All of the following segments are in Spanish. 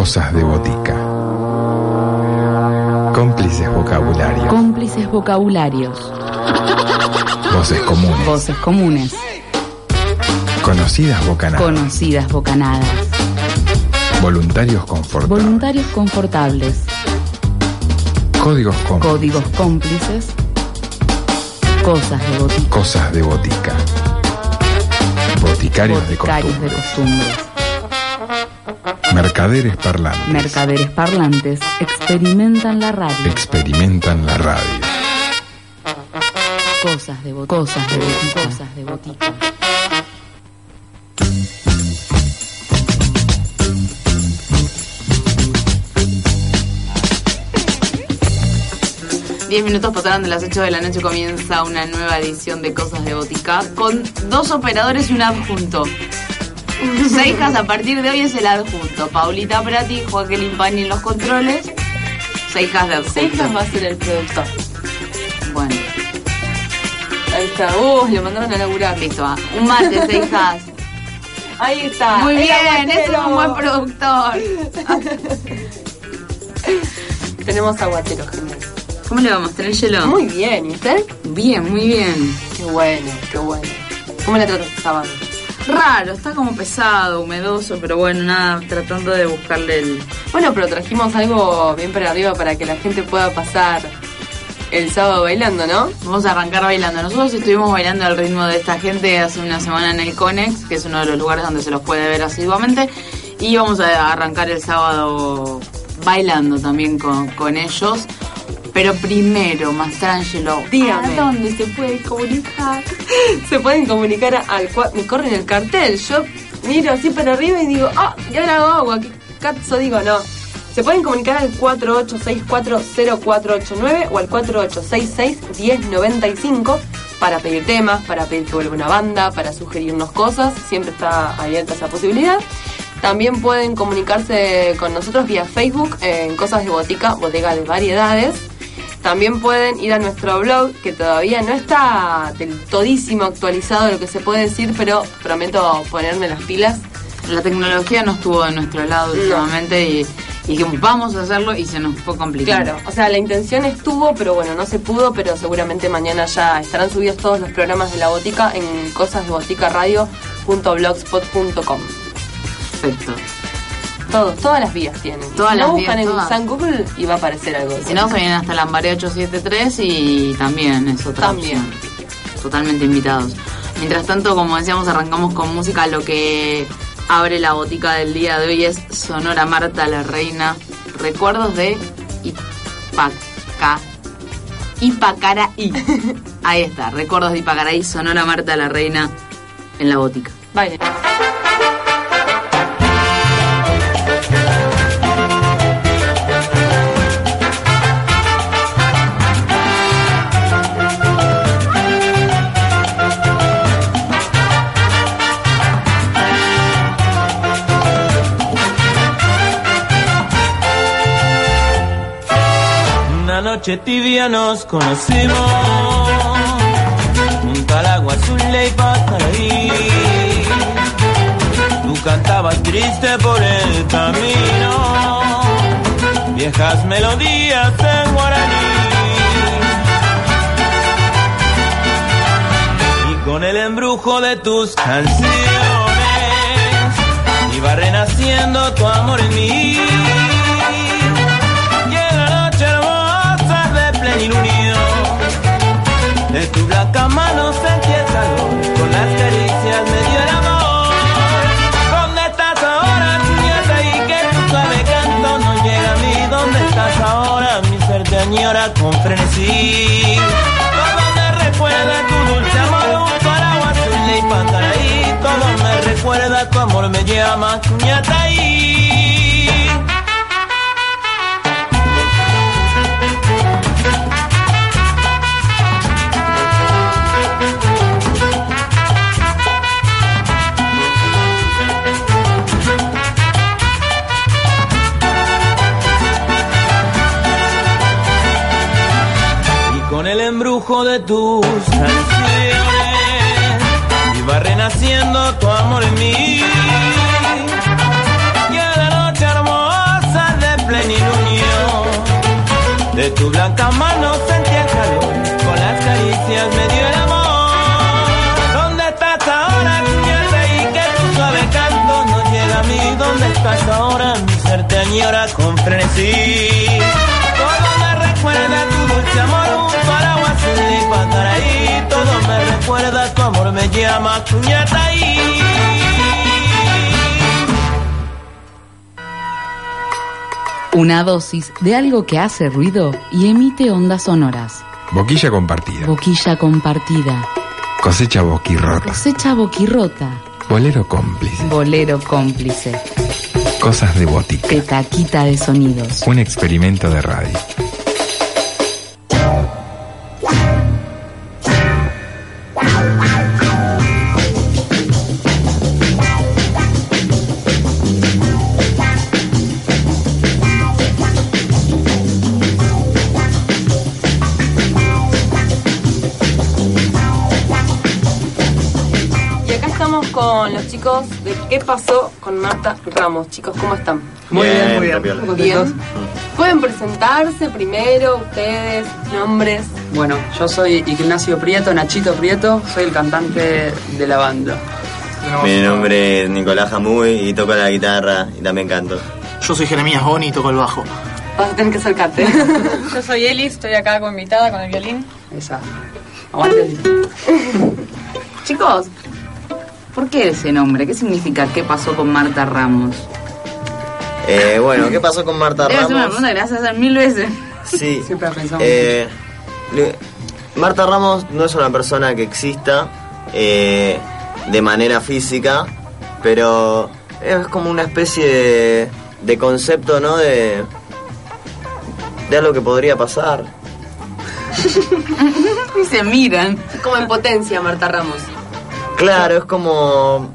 Cosas de botica. Cómplices vocabularios. Cómplices vocabularios. Voces comunes. Voces comunes. Conocidas bocanadas. Conocidas bocanadas. Voluntarios confortables. Voluntarios confortables. Códigos cómplices. Códigos cómplices. Cosas de botica. Cosas de botica. Boticarios, Boticarios de de costumbres. Mercaderes parlantes. Mercaderes parlantes experimentan la radio. Experimentan la radio. Cosas de botica. Cosas de botica. Cosas de botica. Diez minutos pasaron de las 8 de la noche comienza una nueva edición de Cosas de Botica con dos operadores y un adjunto. Seijas a partir de hoy es el adjunto. Paulita Prati, Joaquín Pani en los controles. Seijas de adjunto. Seijas va a ser el productor. Bueno, Ahí está. Uh, le mandaron a laburar. listo. va. Un mate, Seijas. Ahí está. Muy bien, es aguatero. un buen productor. Tenemos aguatero, genial. ¿Cómo le vamos? ¿Tener hielo? Muy bien, ¿y usted? bien, muy bien. Qué bueno, qué bueno. ¿Cómo le trata este sábado? Raro, está como pesado, humedoso, pero bueno, nada, tratando de buscarle el... Bueno, pero trajimos algo bien para arriba para que la gente pueda pasar el sábado bailando, ¿no? Vamos a arrancar bailando. Nosotros estuvimos bailando al ritmo de esta gente hace una semana en el Conex, que es uno de los lugares donde se los puede ver asiduamente. Y vamos a arrancar el sábado bailando también con, con ellos. Pero primero, Mastrangelo, Dígame. ¿a dónde se puede comunicar? Se pueden comunicar al me corren el cartel. Yo miro así para arriba y digo, ah, y ahora hago agua. ¿Qué cazzo digo? No. Se pueden comunicar al 48640489 o al 48661095 para pedir temas, para pedir que vuelva una banda, para sugerirnos cosas. Siempre está abierta esa posibilidad. También pueden comunicarse con nosotros vía Facebook en Cosas de Botica, Bodega de Variedades. También pueden ir a nuestro blog, que todavía no está del todísimo actualizado lo que se puede decir, pero prometo ponerme las pilas. La tecnología no estuvo de nuestro lado No. últimamente y, y dijimos, vamos a hacerlo y se nos fue complicado. Claro, o sea, la intención estuvo, pero bueno, no se pudo, pero seguramente mañana ya estarán subidos todos los programas de la botica en cosasdeboticaradio.blogspot.com. Perfecto. Todos, todas las vías tienen. Todas si las no vías, buscan en todas. San Google y va a aparecer algo. Si no, se vienen hasta Lambaré 873 y también es otra También. opción. Totalmente invitados. Mientras tanto, como decíamos, arrancamos con música. Lo que abre la botica del día de hoy es Sonora Marta la Reina. Recuerdos de Ipaca. Ipacaraí. Ahí está, recuerdos de Ipacaraí, Sonora Marta la Reina en la botica. Baile. Noche tibia nos conocimos junto al agua azul y Pacaraí. Tú cantabas triste por el camino, viejas melodías en guaraní. Y con el embrujo de tus canciones iba renaciendo tu amor en mí. De tu blanca mano sentí el calor Con las caricias me dio el amor. ¿Dónde estás ahora, niñata? Y que tu suave canto no llega a mí. ¿Dónde estás ahora? Mi ser te añora con frenesí Todo me recuerda tu dulce amor Junto al agua azul y Pantaraí Todo me recuerda tu amor me llama Cuñataí y con el embrujo de tus canciones. Iba renaciendo tu amor en mí. Y a la noche hermosa de plenilunio de tu blanca mano sentía calor con las caricias me dio el amor. ¿dónde estás ahora niña? y que tu suave canto no llega a mí. ¿dónde estás ahora mi ser te añora con frenesí todo me recuerda tu dulce amor recuerda, tu amor me llama, cuñata ahí. Una dosis de algo que hace ruido y emite ondas sonoras. Boquilla compartida. Boquilla compartida. Cosecha boquirrota. Cosecha boquirrota. Bolero cómplice. Bolero cómplice. Cosas de botica. Petaquita de sonidos. Un experimento de radio. Chicos de ¿Qué pasó con Marta Ramos? Chicos, ¿cómo están? Muy bien, muy bien. Tapiola. Bien. ¿Pueden presentarse primero ustedes, nombres? Bueno, yo soy Ignacio Prieto, Nachito Prieto, soy el cantante de la banda. Mi nombre es Nicolás Jamuy y toco la guitarra y también canto. Yo soy Jeremías Boni y toco el bajo. Vas a tener que acercarte. Yo soy Elis, estoy acá como invitada con el violín. Esa. Aguante. Chicos, ¿por qué ese nombre? ¿Qué significa? ¿Qué pasó con Marta Ramos? Eh, bueno, ¿qué pasó con Marta Debe ser una Ramos? pregunta que le vas a hacer mil veces. Sí. Siempre pensamos. Eh, Marta Ramos no es una persona que exista eh, de manera física, pero es como una especie de, de concepto, ¿no? De, de algo que podría pasar. Y se miran. Como en potencia, Marta Ramos. Claro, es como...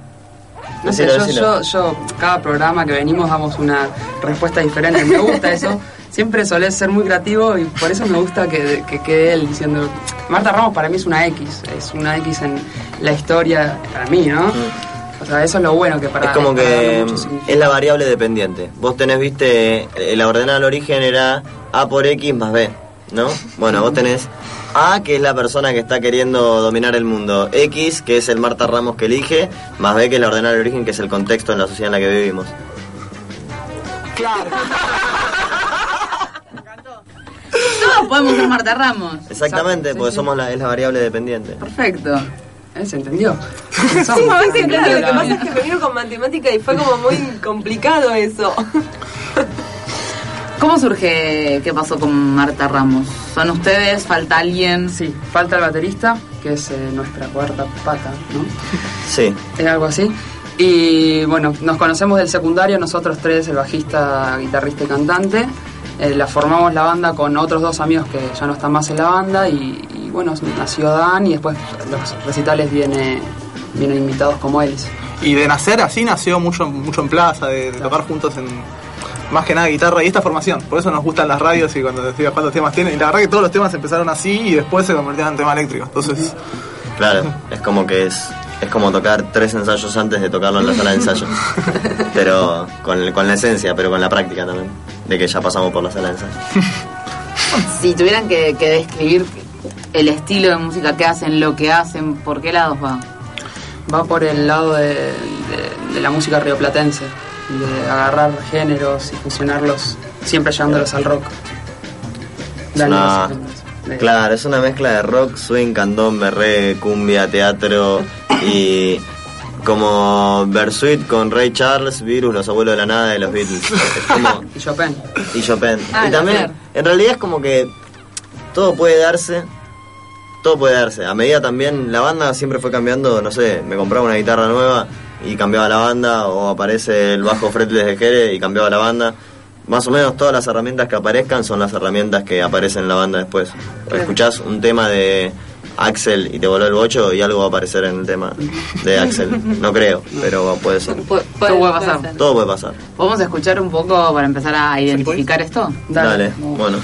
No sé, Decilo, yo, decilo. yo, yo, cada programa que venimos damos una respuesta diferente. Me gusta eso. Siempre solés ser muy creativo y por eso me gusta que, que quede él diciendo. Marta Ramos para mí es una X, es una X en la historia, para mí, ¿no? O sea, eso es lo bueno que para Mm. es como que es la variable dependiente. Vos tenés, viste, la ordenada al origen era A por X más B, ¿no? Bueno, vos tenés A, que es la persona que está queriendo dominar el mundo. X, que es el Marta Ramos que elige, más B, que es la ordenada al origen, que es el contexto en la sociedad en la que vivimos. Todos podemos ser Marta Ramos. Exactamente, sí, porque sí. somos la, es la variable dependiente. Perfecto. Él se entendió. Sí, claro, lo que pasa es que vinieron con matemática y fue como muy complicado eso. ¿Cómo surge qué pasó con Marta Ramos? ¿Son ustedes? ¿Falta alguien? Sí, falta el baterista, que es eh, nuestra cuarta pata, ¿no? Sí, Es algo así. Y bueno, nos conocemos del secundario, nosotros tres, el bajista, guitarrista y cantante. Eh, la formamos la banda con otros dos amigos que ya no están más en la banda y, y bueno, nació Dan y después los recitales viene, vienen invitados como él. Y de nacer así nació mucho, mucho en plaza, de, de tocar juntos en más que nada guitarra y esta formación. Por eso nos gustan las radios y cuando decía cuántos temas tienen. Y la verdad que todos los temas empezaron así y después se convirtieron en tema eléctrico. Entonces, claro, es como que es, es como tocar tres ensayos antes de tocarlo en la sala de ensayo. Pero con, con la esencia, pero con la práctica también, de que ya pasamos por la sala de ensayo. Si tuvieran que, que describir el estilo de música que hacen, lo que hacen, ¿por qué lados va? Va por el lado de, de- de la música rioplatense, de agarrar géneros y fusionarlos, siempre llevándolos al rock. Una-. De- Claro, es una mezcla de rock, swing, candombe, reggae, cumbia, teatro y como Bersuit con Ray Charles, Virus, Los Abuelos de la Nada y los Beatles. Es como, Y Chopin. y Chopin. Ah, y también, en realidad es como que todo puede darse, todo puede darse. A medida también, la banda siempre fue cambiando, no sé, me compraba una guitarra nueva y cambiaba la banda, o aparece el bajo fretless de Jere y cambiaba la banda. Más o menos todas las herramientas que aparezcan son las herramientas que aparecen en la banda después. Escuchás un tema de Axel y te voló el bocho y algo va a aparecer en el tema de Axel. No creo, pero puede ser. Pu- Todo puede pasar. ser. Todo puede pasar. ¿Podemos escuchar un poco para empezar a identificar esto? Dale, bueno.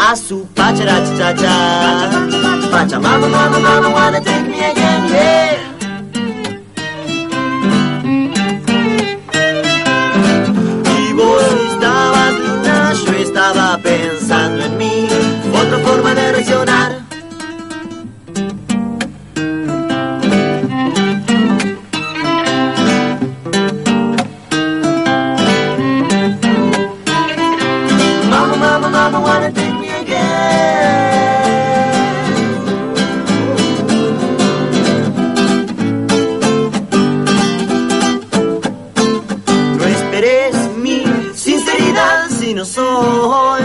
A cha. Pacha mama mama mama wanna take me again yeah no soy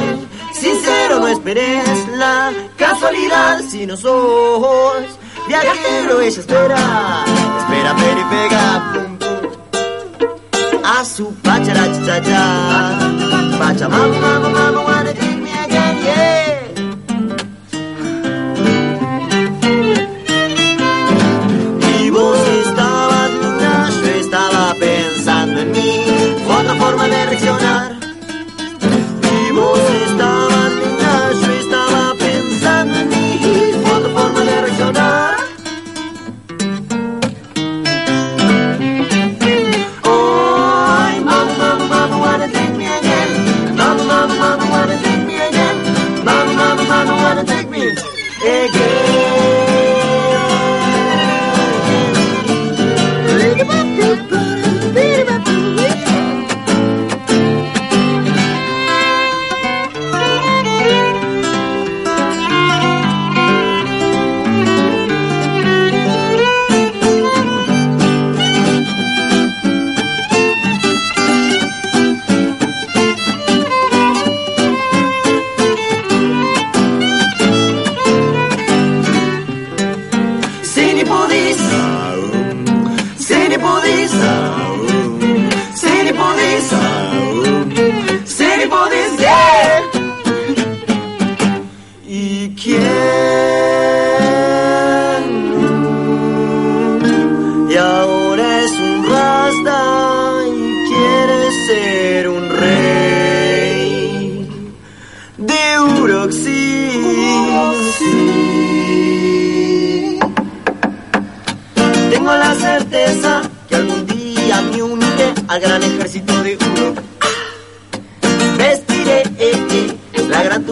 sincero. No esperes la casualidad si no sos viajero. Ella espera, espera, pero y pega. Pum, pum. A su pachara cha cha Pacha mama mama wanna take me again yeah Y vos estabas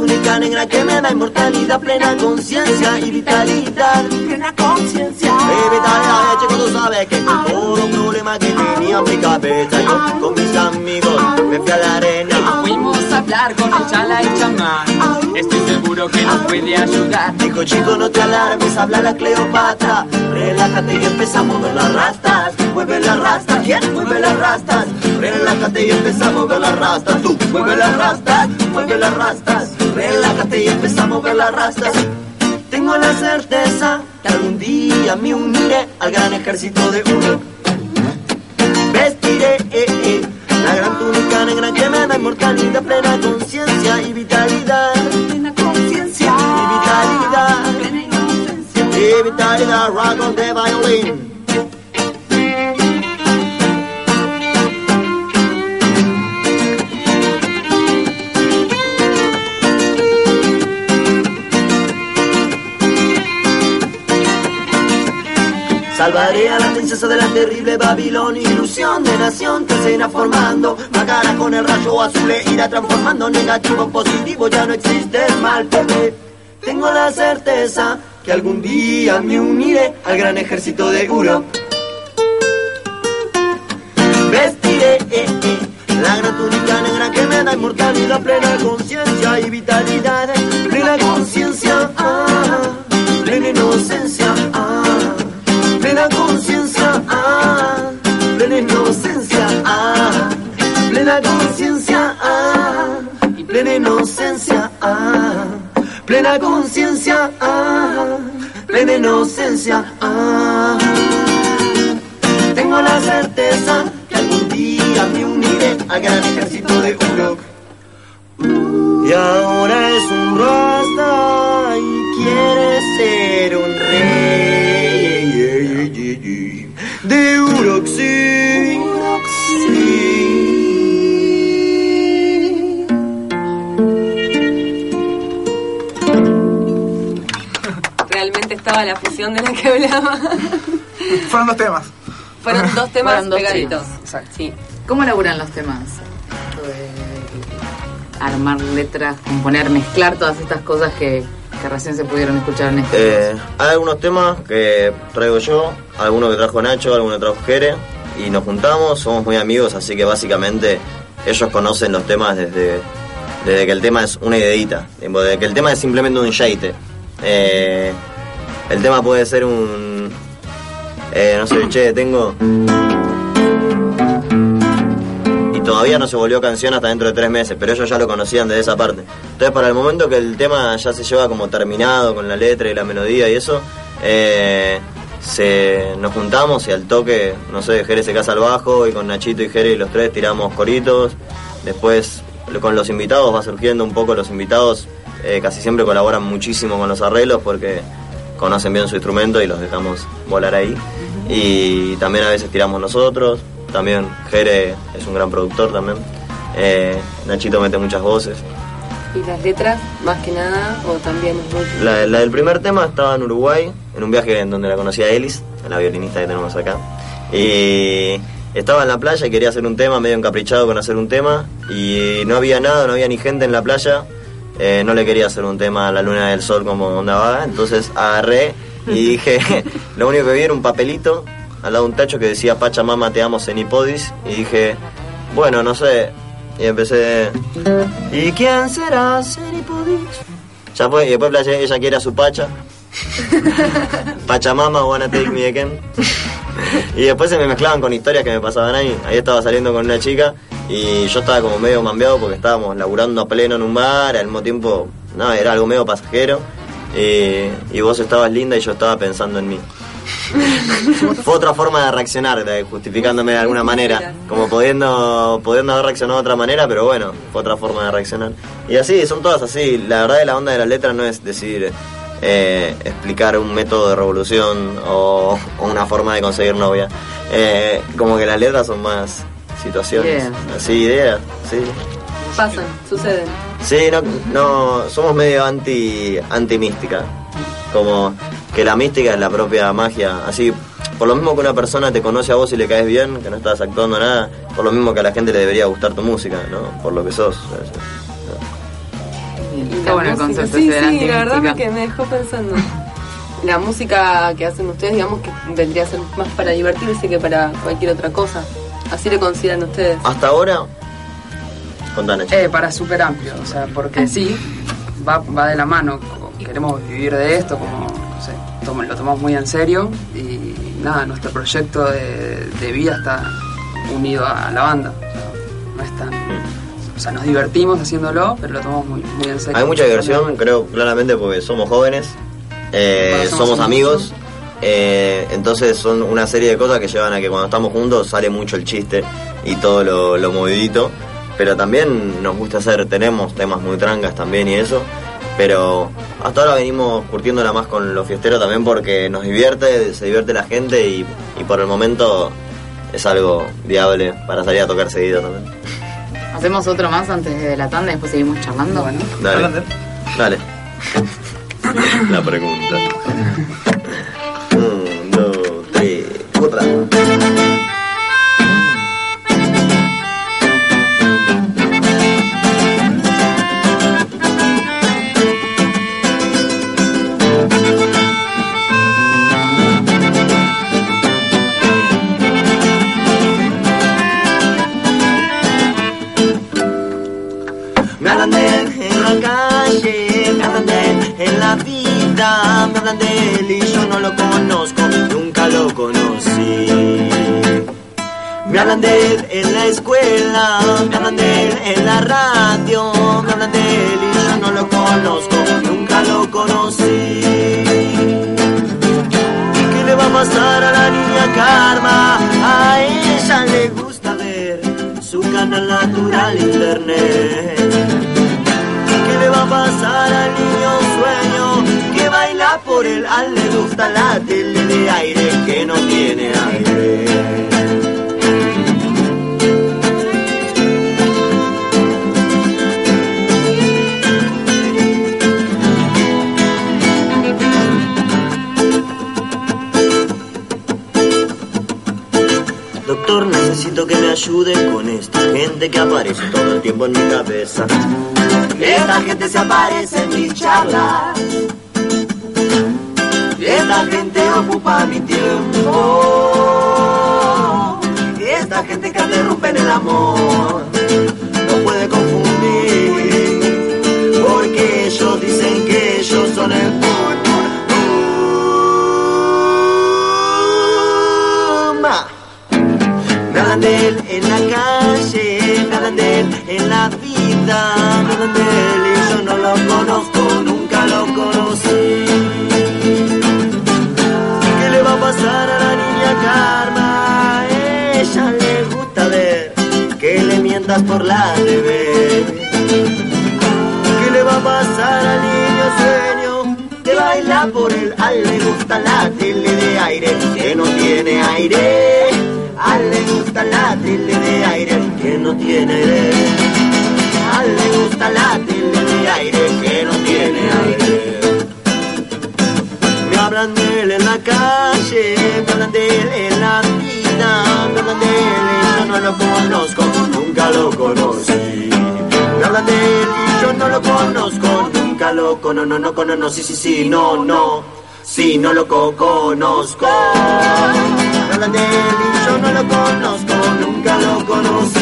túnica negra que me da inmortalidad, plena conciencia y vitalidad. Plena conciencia. Eh, vitalidad, chico, tú sabes que con todo problema que tenía en mi cabeza, yo con mis amigos me fui a la arena. Fuimos a hablar con el chala y chamán. Estoy seguro que nos puede ayudar. Dijo chico no te alarmes, habla la Cleopatra Relájate y empieza a mover las rastas Mueve las rastas, ¿quién? Mueve las rastas Relájate y empieza a mover las rastas Tú, mueve las rastas, mueve las rastas Relájate y empieza a mover las rastas Tengo la certeza que algún día me uniré al gran ejército de uno Vestiré eh, eh, la gran túnica negra que me da inmortalidad, plena conciencia y vitalidad. Plena conciencia y vitalidad. Plena inocencia y vitalidad. Rock on the Salvaré a la princesa de la terrible Babilonia, ilusión de nación que se irá formando. Macara con el rayo azul e irá transformando negativo en positivo, ya no existe el mal bebé. Tengo la certeza que algún día me uniré al gran ejército de Uro. Vestiré eh, eh, la gran negra que me da inmortalidad, plena conciencia y vitalidad, conciencia, ah, plena inocencia, ah. Tengo la certeza que algún día me uniré al gran ejército de Uruk. Y ahora es un rasta la fusión de la que hablaba. Fueron dos temas. Fueron dos temas Fueron dos pegaditos. temas, exacto. Sí. ¿Cómo laburan los temas? Esto de Armar letras, componer, mezclar todas estas cosas que, que recién se pudieron escuchar en este Eh, hay algunos temas que traigo yo, algunos que trajo Nacho, algunos que trajo Jere, y nos juntamos, somos muy amigos, así que básicamente ellos conocen los temas desde, desde que el tema es una ideita, desde que el tema es simplemente un shaite. Eh, el tema puede ser un... eh, no sé, che, tengo... Y todavía no se volvió canción hasta dentro de tres meses, pero ellos ya lo conocían desde esa parte. Entonces, para el momento que el tema ya se lleva como terminado con la letra y la melodía y eso, eh, se, nos juntamos y al toque, no sé, Jere se casa al bajo y con Nachito y Jere y los tres tiramos coritos. Después, con los invitados va surgiendo un poco, los invitados eh, casi siempre colaboran muchísimo con los arreglos porque conocen bien su instrumento y los dejamos volar ahí. Y también a veces tiramos nosotros, también Jere es un gran productor también. Eh, Nachito mete muchas voces. Y las letras, más que nada, o también es. La, la del primer tema estaba en Uruguay, en un viaje en donde la conocí a Elis, la violinista que tenemos acá. Y estaba en la playa y quería hacer un tema, medio encaprichado con hacer un tema. Y no había nada, no había ni gente en la playa. Eh, no le quería hacer un tema a la luna del sol como onda vaga. Entonces agarré y dije, lo único que vi era un papelito al lado de un tacho que decía Pachamama te amo Cenipodis. Y dije, bueno, no sé. Y empecé, ¿y quién será Cenipodis? Ya fue, y después ella quiere a su pacha. Pachamama, wanna take me again. y después se me mezclaban con historias que me pasaban ahí. Ahí estaba saliendo con una chica y yo estaba como medio mambeado porque estábamos laburando a pleno en un bar, al mismo tiempo, no, era algo medio pasajero. Y, y vos estabas linda y yo estaba pensando en mí. Fue otra forma de reaccionar, de- justificándome de alguna manera, como pudiendo, pudiendo haber reaccionado de otra manera, pero bueno, fue otra forma de reaccionar. Y así, son todas así. La verdad de la onda de la letra no es decir, eh, explicar un método de revolución o, o una forma de conseguir novia. Eh, como que las letras son más situaciones, Ideas. así, ideas, sí. Pasan, suceden. Sí, no, no somos medio anti, anti mística. Como que la mística es la propia magia. Así, por lo mismo que una persona te conoce a vos y le caes bien, que no estás actuando nada, por lo mismo que a la gente le debería gustar tu música, ¿no? Por lo que sos. Está bueno el música, concepto Sí, ese de la sí, la verdad me, que me dejó pensando. La música que hacen ustedes, digamos que vendría a ser más para divertirse que para cualquier otra cosa. Así lo consideran ustedes. Hasta ahora, contanos. Eh, para súper amplio, o sea, porque sí, va, va de la mano. Queremos vivir de esto, como, no sé, lo tomamos muy en serio y nada, nuestro proyecto de, de vida está unido a la banda. O sea, no es tan. O sea, nos divertimos haciéndolo, pero lo tomamos muy, muy en serio. Hay mucha diversión, creo, claramente porque somos jóvenes, eh, somos amigos, eh, entonces son una serie de cosas que llevan a que cuando estamos juntos sale mucho el chiste y todo lo, lo movidito, pero también nos gusta hacer, tenemos temas muy trancas también y eso, pero hasta ahora venimos curtiéndola más con los fiesteros también porque nos divierte, se divierte la gente y, y por el momento es algo viable para salir a tocar seguido también. Hacemos otro más antes de la tanda y después seguimos charlando. Bueno. Dale. Dale. La pregunta. Un, dos, tres, otra. Hablan de él en la escuela, me hablan de él en la radio, me hablan de él y yo no lo conozco, nunca lo conocí. ¿Qué le va a pasar a la niña Karma? A ella le gusta ver su canal natural internet. ¿Qué le va a pasar al niño sueño que baila por el al le gusta la tele de aire que no tiene aire? Me ayude con esta gente que aparece todo el tiempo en mi cabeza. Esta gente se aparece en mis charlas. Esta gente ocupa mi tiempo. Esta gente que te rompe en el amor. Yo no lo conozco, nunca lo conocí. ¿Qué le va a pasar a la niña Karma? Ella le gusta ver que le mientas por la TV. ¿Qué le va a pasar al niño sueño? Que baila por él, a él le gusta la tele de aire, que no tiene aire. A le gusta la tele de aire, que no tiene aire. Le gusta la tele de aire, que no tiene aire. Me hablan de él en la calle, me hablan de él en la vida, me hablan de él y yo no lo conozco, nunca lo conocí. Me hablan de él y yo no lo conozco, nunca lo conozco, no, no, no, no, sí, sí, sí, no, no, sí, no lo co- conozco. Me hablan de él y yo no lo conozco, nunca lo conozco.